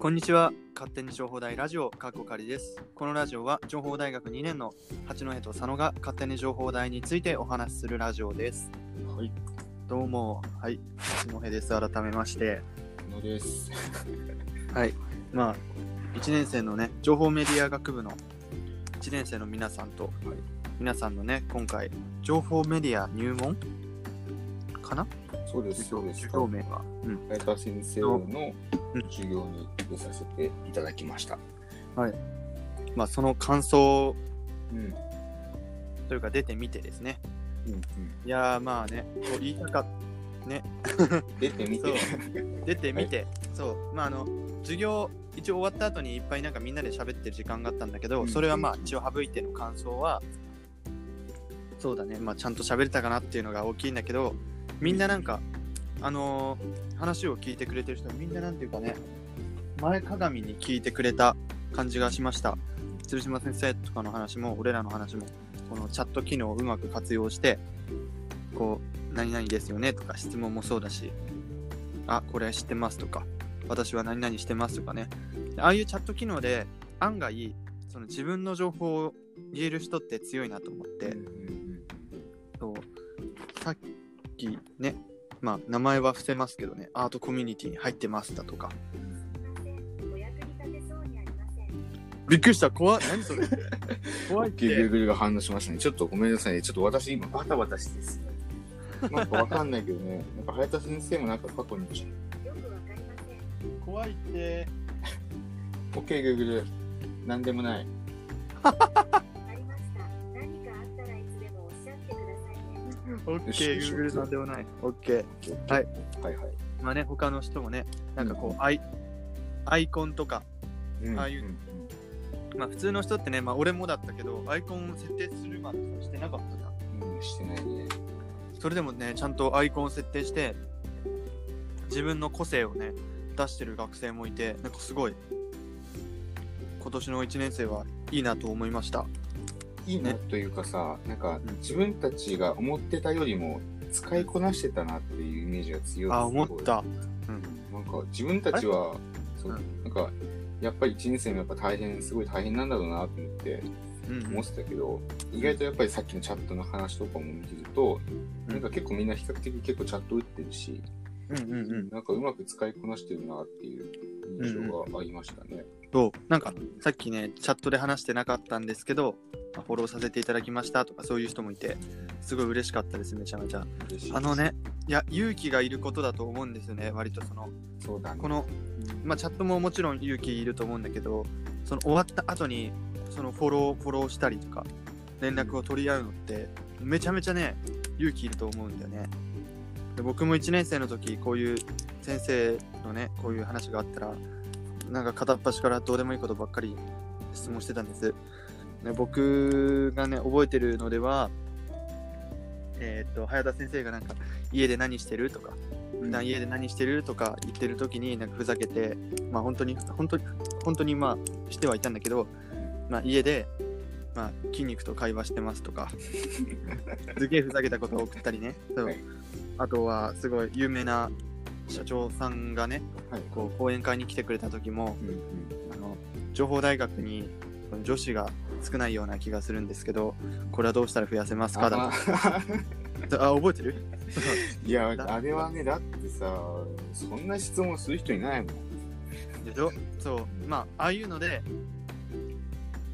こんにちは。勝手に情報大ラジオ、かっこかりです。このラジオは、情報大学2年の八戸と佐野が勝手に情報大についてお話しするラジオです。はい、どうも、はい、八戸です。改めまして。のです。はい。まあ、1年生のね、情報メディア学部の1年生の皆さんと、皆さんのね、今回、情報メディア入門？かな？そうです、そうです。授業名は。うん。先生の授業に出させていただきました。まあ、その感想うん。というか、出てみてですね。うん、うん。いやー、まあね、こう言いたかっ出てみて。出てみて、そう、まああの、授業、一応終わった後にいっぱいなんかみんなで喋ってる時間があったんだけど、うんそれはまあ一応省いての感想は、そうだね、まあちゃんと喋れたかなっていうのが大きいんだけど、みんななんか、あのー話を聞いてくれてる人みんななんていうかね、前かがみに聞いてくれた感じがしました。鶴島先生とかの話も、俺らの話も、このチャット機能をうまく活用して、こう、何々ですよねとか質問もそうだし、あ、これ知ってますとか、私は何々してますとかね。ああいうチャット機能で案外、その自分の情報を言える人って強いなと思って、そうさっきね、まあ名前は伏せますけどね、アートコミュニティに入ってますだとか。お役に立てそうにありません。びっくりした、怖い、何それ怖いっうん。て。Google が反応しましたね。ちょっとごめんなさいね。ちょっと私今バタバタしてですね。なんかわかんないけどね。なんか早田先生もなんか過去に。よくわかりません。怖いって。OK、Google。なんでもない。ね。オッケー、よしよし Google なんでもない。オッケー。はい。はいはい。まあね、他の人もね、なんかこう、うんアイアイコンとか、うんああいうんまあ普通の人ってね、まあ俺もだったけど、アイコンを設定するまでしてなかったじゃん。うん、してないね。それでもね、ちゃんとアイコンを設定して、自分の個性をね、出してる学生もいて、なんかすごい、今年の1年生はいいなと思いました。いいなというかさ、なんか自分たちが思ってたよりも使いこなしてたなっていうイメージが強い。あ、思っすごい。た。なんか自分たちは、そううんなんかやっぱり1年生もやっぱ大変、すごい大変なんだろうなと思ってうん思ってたけど、意外とやっぱりさっきのチャットの話とかも見てると、うんなんか結構みんな比較的結構チャット打ってるし、うんうんうん。なんかうまく使いこなしてるなっていう印象がありましたね。そう、なんかさっきね、チャットで話してなかったんですけど、まあフォローさせていただきましたとかそういう人もいて、すごい嬉しかったです、めちゃめちゃ。あのね、いや、勇気がいることだと思うんですよね、割とその、そうだね。この、まあ、チャットももちろん勇気いると思うんだけど、その終わった後に、そのフォロー、フォローしたりとか、連絡を取り合うのって、めちゃめちゃね、勇気いると思うんだよね。で僕も1年生の時、こういう先生のね、こういう話があったら、なんか片っ端からどうでもいいことばっかり質問してたんです。ね、僕がね、覚えてるのでは、えーっと、早田先生がなんか、家で何してるとか、普段家で何してるとか言ってる時になんかふざけて、まあ本当に、本当に、本当にまあしてはいたんだけど、まあ家で、まあ筋肉と会話してますとか、すげえふざけたことを送ったりね。そうはいあとはすごい有名な社長さんがね、はい。こう講演会に来てくれた時も、うんうんあの情報大学に女子が少ないような気がするんですけど、これはどうしたら増やせますか？だあ。と。あ、覚えてる？いや、あれはね、だってさ、そんな質問する人いないもん。でしょ？そう。まあああいうので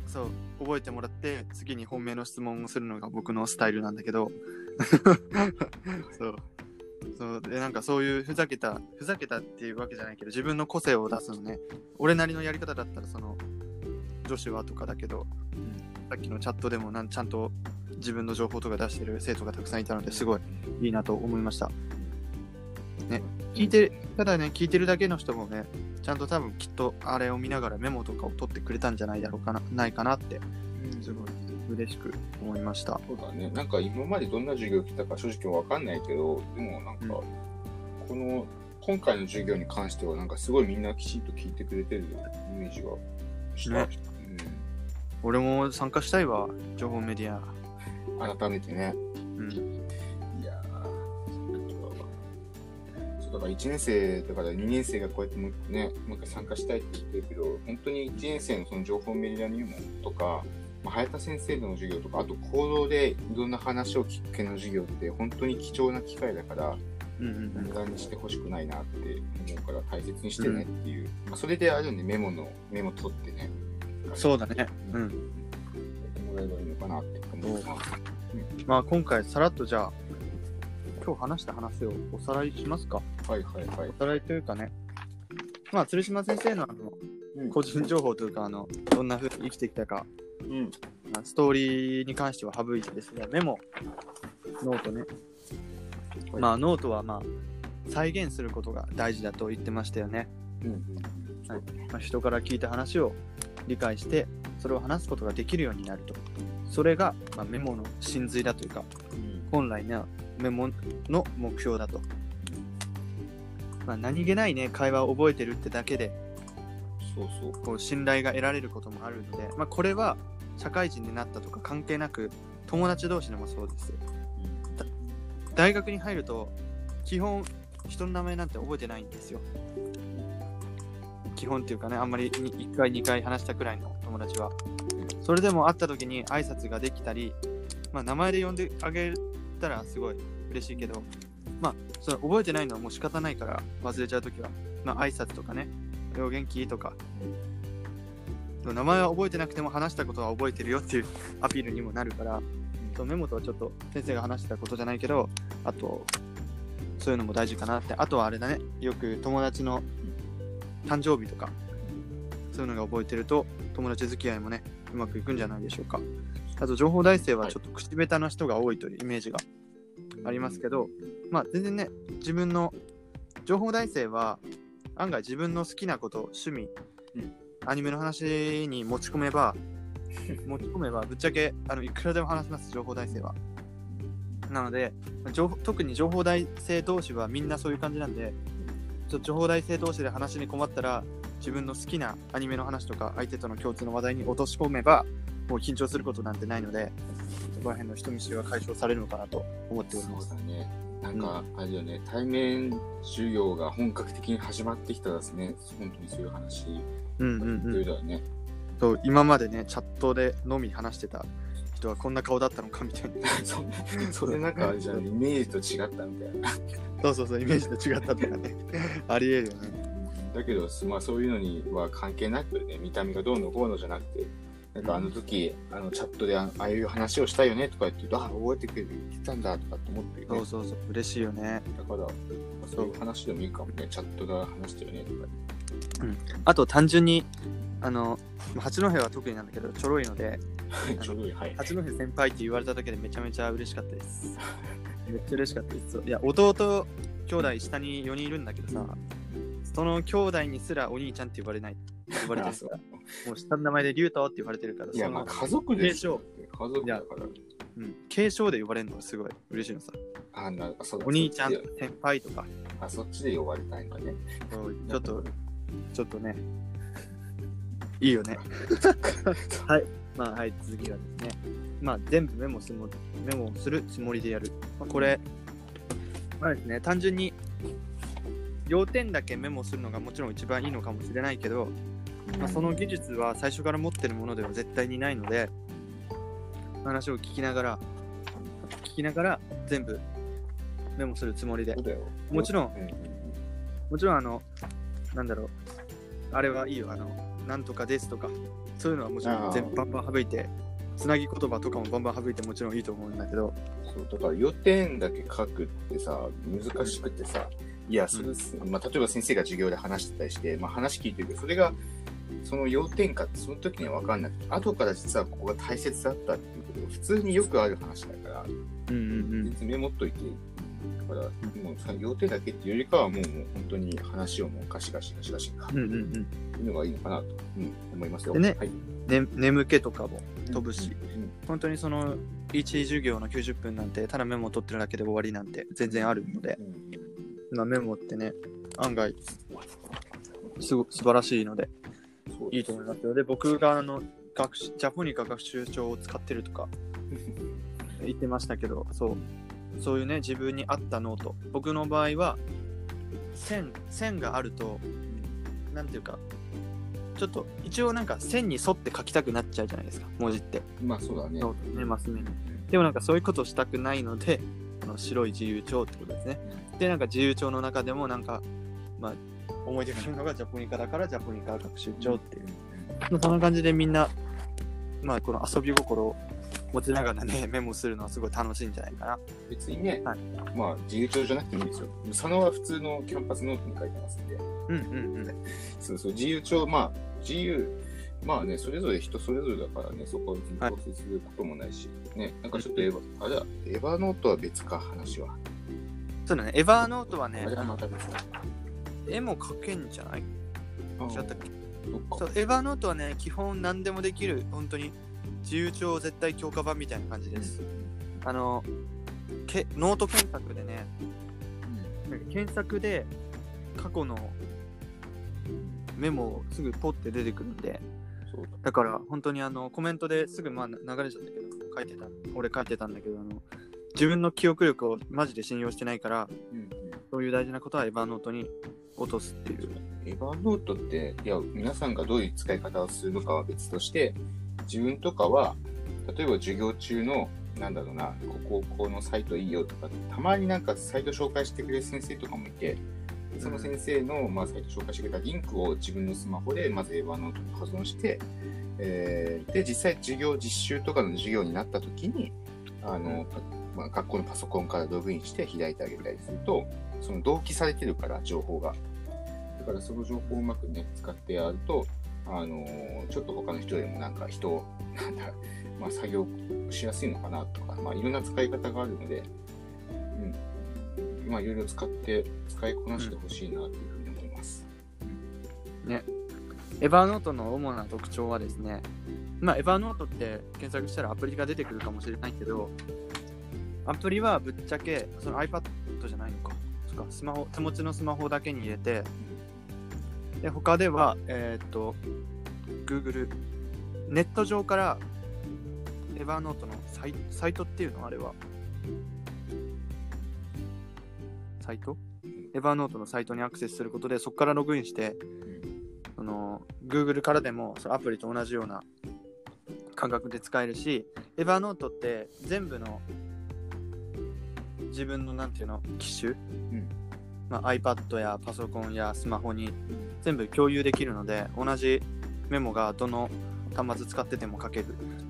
そう覚えてもらって次に本命の質問をするのが僕のスタイルなんだけど。そう。そう。でなんかそういうふざけたふざけたっていうわけじゃないけど自分の個性を出すのね。俺なりのやり方だったらその女子はとかだけど、さっきのチャットでもなんちゃんと自分の情報とか出してる生徒がたくさんいたのですごいいいなと思いました。ね聞いてただね聞いてるだけの人もねちゃんと多分きっとあれを見ながらメモとかを取ってくれたんじゃないだろうかなないかなってすごい嬉しく思いました。そうだね。なんか今までどんな授業来たか正直わかんないけど、でもなんか、うん。この、今回の授業に関してはなんかすごいみんなきちんと聞いてくれてるイメージがした。ね俺も参加したいわ情報メディアうん、改めてね。うんいやーそうだから1年生だから2年生がこうやってもうね、もう一回参加したいって言ってるけど、本当に1年生のその情報メディア入門とか、まあ、早田先生の授業とか、あと行動でいろんな話を聞く系の授業って本当に貴重な機会だから、うんうん無駄にしてほしくないなって思うから大切にしてねっていう、まあ、それであるんでメモの、メモ取ってね。そうだね。うん。やってもらえばいいのかなって思います。まあ今回さらっとじゃあ、今日話した話をおさらいしますか。はいはいはい。おさらいというかね。まあ鶴島先生のあのうん個人情報というか、あの、どんな風に生きてきたか、うん。まあストーリーに関しては省いてですね、メモ、ノートね。はいまあノートはまあ再現することが大事だと言ってましたよね。うんうん。はいまあ、人から聞いた話を理解して、それを話すことができるようになると。それが、まあ、メモの真髄だというか、うん本来のメモの目標だと。まあ、何気ないね、会話を覚えてるってだけで、そうそう。こう信頼が得られることもあるので、まあ、これは社会人になったとか関係なく、友達同士でもそうです。大学に入ると、基本、人の名前なんて覚えてないんですよ。基本っていうかね、あんまり1回、2回話したくらいの友達は。それでも会った時に挨拶ができたり、まあ、名前で呼んであげたらすごい嬉しいけど、まあ、その覚えてないのはもう仕方ないから忘れちゃう時は、まあ、挨拶とかね、お元気？とか、名前は覚えてなくても話したことは覚えてるよっていう アピールにもなるから、メモとはちょっと先生が話してたことじゃないけど、あと、そういうのも大事かなって。あとはあれだね、よく友達の誕生日とか、そういうのが覚えてると、友達付き合いもね、うまくいくんじゃないでしょうか。あと、情報大生はちょっと口下手な人が多いというイメージがありますけど、まあ全然ね、自分の、情報大生は案外自分の好きなこと、趣味、うんアニメの話に持ち込めば、持ち込めばぶっちゃけあのいくらでも話せます、情報大生は。なので、情報特に情報大生同士はみんなそういう感じなんで、ちょっと情報大生同士で話に困ったら、自分の好きなアニメの話とか、相手との共通の話題に落とし込めば、もう緊張することなんてないので、そこら辺の人見知りは解消されるのかなと思っておりそます。うだね。なんか、あれだよね、対面授業が本格的に始まってきたらですね、本当にそういう話、うんうんうん。ね。そう今までね、チャットでのみ話してた人はこんな顔だったのかみたいな。そそれなんかあれじゃん、イメージと違ったみたいな。そうそうそう、イメージと違ったとかね。ありえるよね。だけど、まあそういうのには関係なくね、見た目がどうのこうのじゃなくて、なんかあの時、あのチャットであああいう話をしたよねとか言って、あ、覚えてくれて言ってたんだとかって思ってるね。そうそうそう、嬉しいよね。だから、まあそういう話でもいいかもね、チャットで話したよねとか。あと単純に、あの、八戸は特になんだけど、ちょろいので、はい。八戸先輩って言われただけでめちゃめちゃ嬉しかったです。めっちゃ嬉しかったです。いや、弟、兄弟下に4人いるんだけどさ、その兄弟にすらお兄ちゃんって呼ばれない。呼ばれてるら。もう下の名前で竜太って言われてるから、いや、まあ家族です継承家族だから。うん、継承で呼ばれるのがすごい嬉しいのさ。あ、なそうだお兄ちゃん先輩とか、あ、そっちで呼ばれたいんだね。ちょっと、ちょっとね、いいよね。はい。まあ、はい、続きはですね。まあ、全部メモするもメモするつもりでやる。まあ、これ、まあですね、単純に、要点だけメモするのがもちろん一番いいのかもしれないけど、まあ、その技術は最初から持ってるものでは絶対にないので、話を聞きながら、聞きながら全部メモするつもりで。もちろんもちろんあの、なんだろう、あれはいいよ、あの、なんとかですとか、そういうのはもちろん全部バンバン省いて、つなぎ言葉とかもバンバン省いてもちろんいいと思うんだけど、そうだから要点だけ書くってさ、難しくてさ、いや、それ、まあ、例えば先生が授業で話してたりして、まあ、話聞いてるけど、それが、その要点かってその時には分かんなくて、後から実はここが大切だったっていうことが普通によくある話だから、うんうん全然メモっといて、だから、もうさ要点だけっていうよりかは、もうもう本当に話をもうガシガシガシガシ書くうん。うんうんうん。いうのがいいのかなと、うん、思いますよ。でねはい、ね、眠気とかも飛ぶし、うん本当にその、1授業の90分なんて、ただメモを取ってるだけで終わりなんて全然あるので、うんまあ、メモってね、案外、すご素晴らしいので、いいと思いますよ。で、僕があの、学習ジャポニカ学習帳を使ってるとか 言ってましたけど、そう、そういうね、自分に合ったノート。僕の場合は、線線があるとなんていうかちょっと一応なんか線に沿って書きたくなっちゃうじゃないですか。文字って。まあそうだね。ノートねマス目に。でもなんかそういうことをしたくないのでこの白い自由帳ってことですね。でなんか自由帳の中でもなんかまあ思い出があるのがジャポニカだからジャポニカ学習帳っていう。そんな感じでみんなまあこの遊び心を持ちながらね メモするのはすごい楽しいんじゃないかな。別にね、はい。まあ自由帳じゃなくてもいいですよ。佐野は普通のキャンパスノートに書いてますんで。うんうんうん。そうそう、自由帳、まあ、自由、まあね、それぞれ人それぞれだからね、そこは別にはい構成することもないし、ね、なんかちょっとエヴァ、あれだ、 Evernoteは別か、話は。そうだねエヴァーノートはねあまた別だ。絵も描けんじゃない？違ったっけ？そう Evernoteはね基本何でもできる本当に自由帳絶対強化版みたいな感じです。あのけノート検索でねなんか検索で過去のメモをすぐポッて出てくるんでだ。だから本当にあのコメントですぐまあ流れちゃったけど書いてた。俺書いてたんだけどあの自分の記憶力をマジで信用してないからうんうん。そういう大事なことはエヴァーノートに落とすっていう。エヴァノートって、いや、皆さんがどういう使い方をするのかは別として、自分とかは、例えば授業中の、なんだろうな、ここ、このサイトいいよとか、たまになんかサイト紹介してくれる先生とかもいて、その先生の、まあ、サイト紹介してくれたリンクを自分のスマホでまずエヴァノートに保存して、えーで、実際授業、実習とかの授業になった時に、あの、まあ、学校のパソコンからログインして開いてあげたりすると、その同期されてるから、情報が。だからその情報をうまくね、使ってやると、あのちょっと他の人よりもなんか人、なんだ、まあ作業しやすいのかなとか、まあいろんな使い方があるので、うん。まあいろいろ使って、使いこなしてほしいなというふうに思います。ね、エヴァーノートの主な特徴はですね、まあ、エヴァーノートって検索したらアプリが出てくるかもしれないけど、アプリはぶっちゃけ、その iPad じゃないのか。そか、スマホ、手持ちのスマホだけに入れて、で、他では、えーっと、Google、ネット上から、エヴァーノートのサイサイトっていうのあれは。サイト？エヴァーノートのサイトにアクセスすることで、そこからログインして、その Google からでもそのアプリと同じような感覚で使えるし、エヴァーノートって全部の自分のなんていうの機種、まあ、iPad やパソコンやスマホに全部共有できるので同じメモがどの端末使ってても書ける。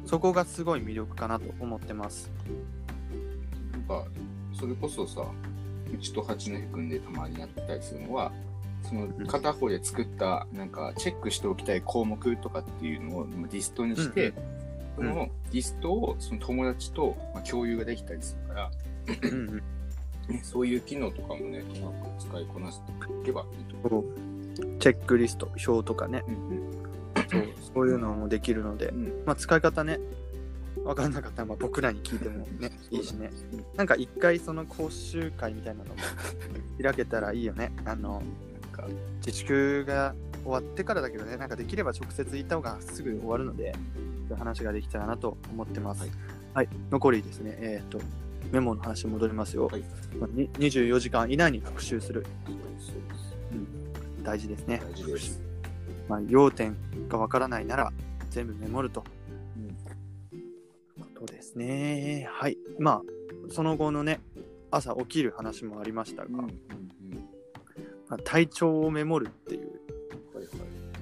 そこがすごい魅力かなと思ってます。なんか、それこそさ、うちと八戸くんでたまにやったりするのは、その片方で作った、なんかチェックしておきたい項目とかっていうのをまあディストにして、そうん。のディストをその友達とまあ共有ができたりするから、うんそういう機能とかもね、うまく使いこなしていけばいいと思う。チェックリスト表とかねうんそうそういうのもできるのでうんうんまあ、使い方ね、分かんなかったらまあ僕らに聞いてもね、いいしね。うんなんか一回その講習会みたいなのも 開けたらいいよね。あの、自粛が終わってからだけどね、なんかできれば直接行った方がすぐ終わるので、話ができたらなと思ってます。ははいい、残りですね、えっ、と、メモの話に戻りますよ。はいまあに24時間以内に復習する。そうです、そうです。大事ですね。大事です。まあ、要点がわからないなら全部メモると。そうですね。はい。まあ、その後のね、朝起きる話もありましたが、うんうんうん。まあ、体調をメモるっていう。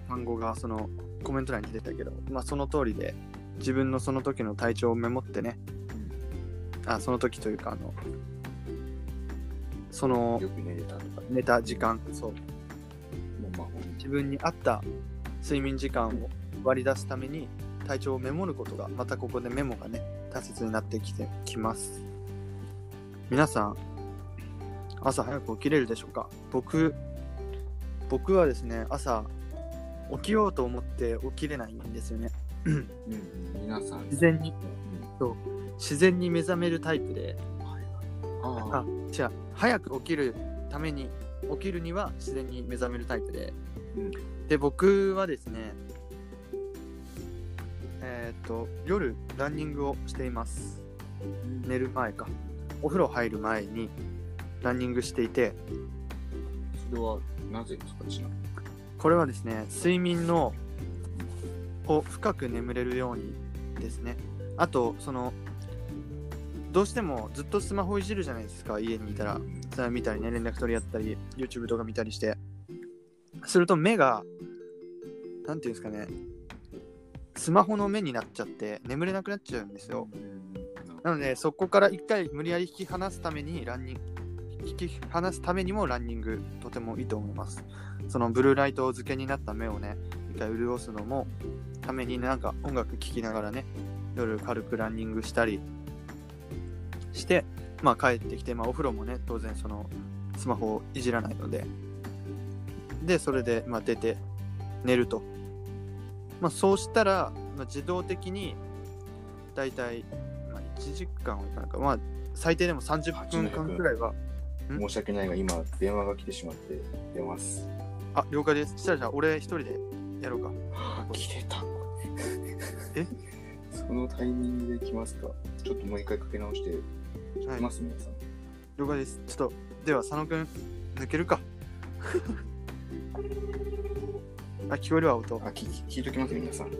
単語がそのコメント欄に出てたけど、まあ、その通りで自分のその時の体調をメモってね、あその時というか、あの、その寝れた時間、そう、自分に合った睡眠時間を割り出すために体調をメモることがまたここでメモがね大切になってきてきます。皆さん朝早く起きれるでしょうか？僕僕はですね朝起きようと思って起きれないんですよね。うんうん、皆さん、自然に。うん。自然に目覚めるタイプで。ああ違う。早く起きるために起きるには自然に目覚めるタイプで、うんで僕はですねえーっと夜ランニングをしています寝る前かお風呂入る前にランニングしていてそれはなぜですか？ちなみに。これはですね、睡眠のを深く眠れるようにですね。あと、その、どうしてもずっとスマホいじるじゃないですか、家にいたら。それ見たりね、連絡取り合ったり、YouTube 動画見たりして。すると目が、なんていうんですかね、スマホの目になっちゃって、眠れなくなっちゃうんですよ。なので、そこから一回無理やり引き離すために、ランニング、引き離すためにもランニング、とてもいいと思います。そのブルーライト漬けになった目をね、一回潤すのも、ためになんか音楽聴きながらね、夜軽くランニングしたりして、まあ帰ってきて、まあお風呂もね、当然そのスマホをいじらないので、で、それで、まあ、出て寝ると。まあ、そうしたら、まあ、自動的に、だいたい、まあ、1時間はいかないか、まあ、最低でも30分間くらいは、ん？申し訳ないが、今、電話が来てしまって出ます。あ、了解です。したらじゃあ、俺一人でやろうか。はあ、来てた。え？そのタイミングで来ますかちょっともう一回かけ直して、はい来ます、皆さん。了解です。ちょっと、では、佐野くん、抜けるか。あ、聞こえるわ、音。あ、聞聞いときます、皆さん？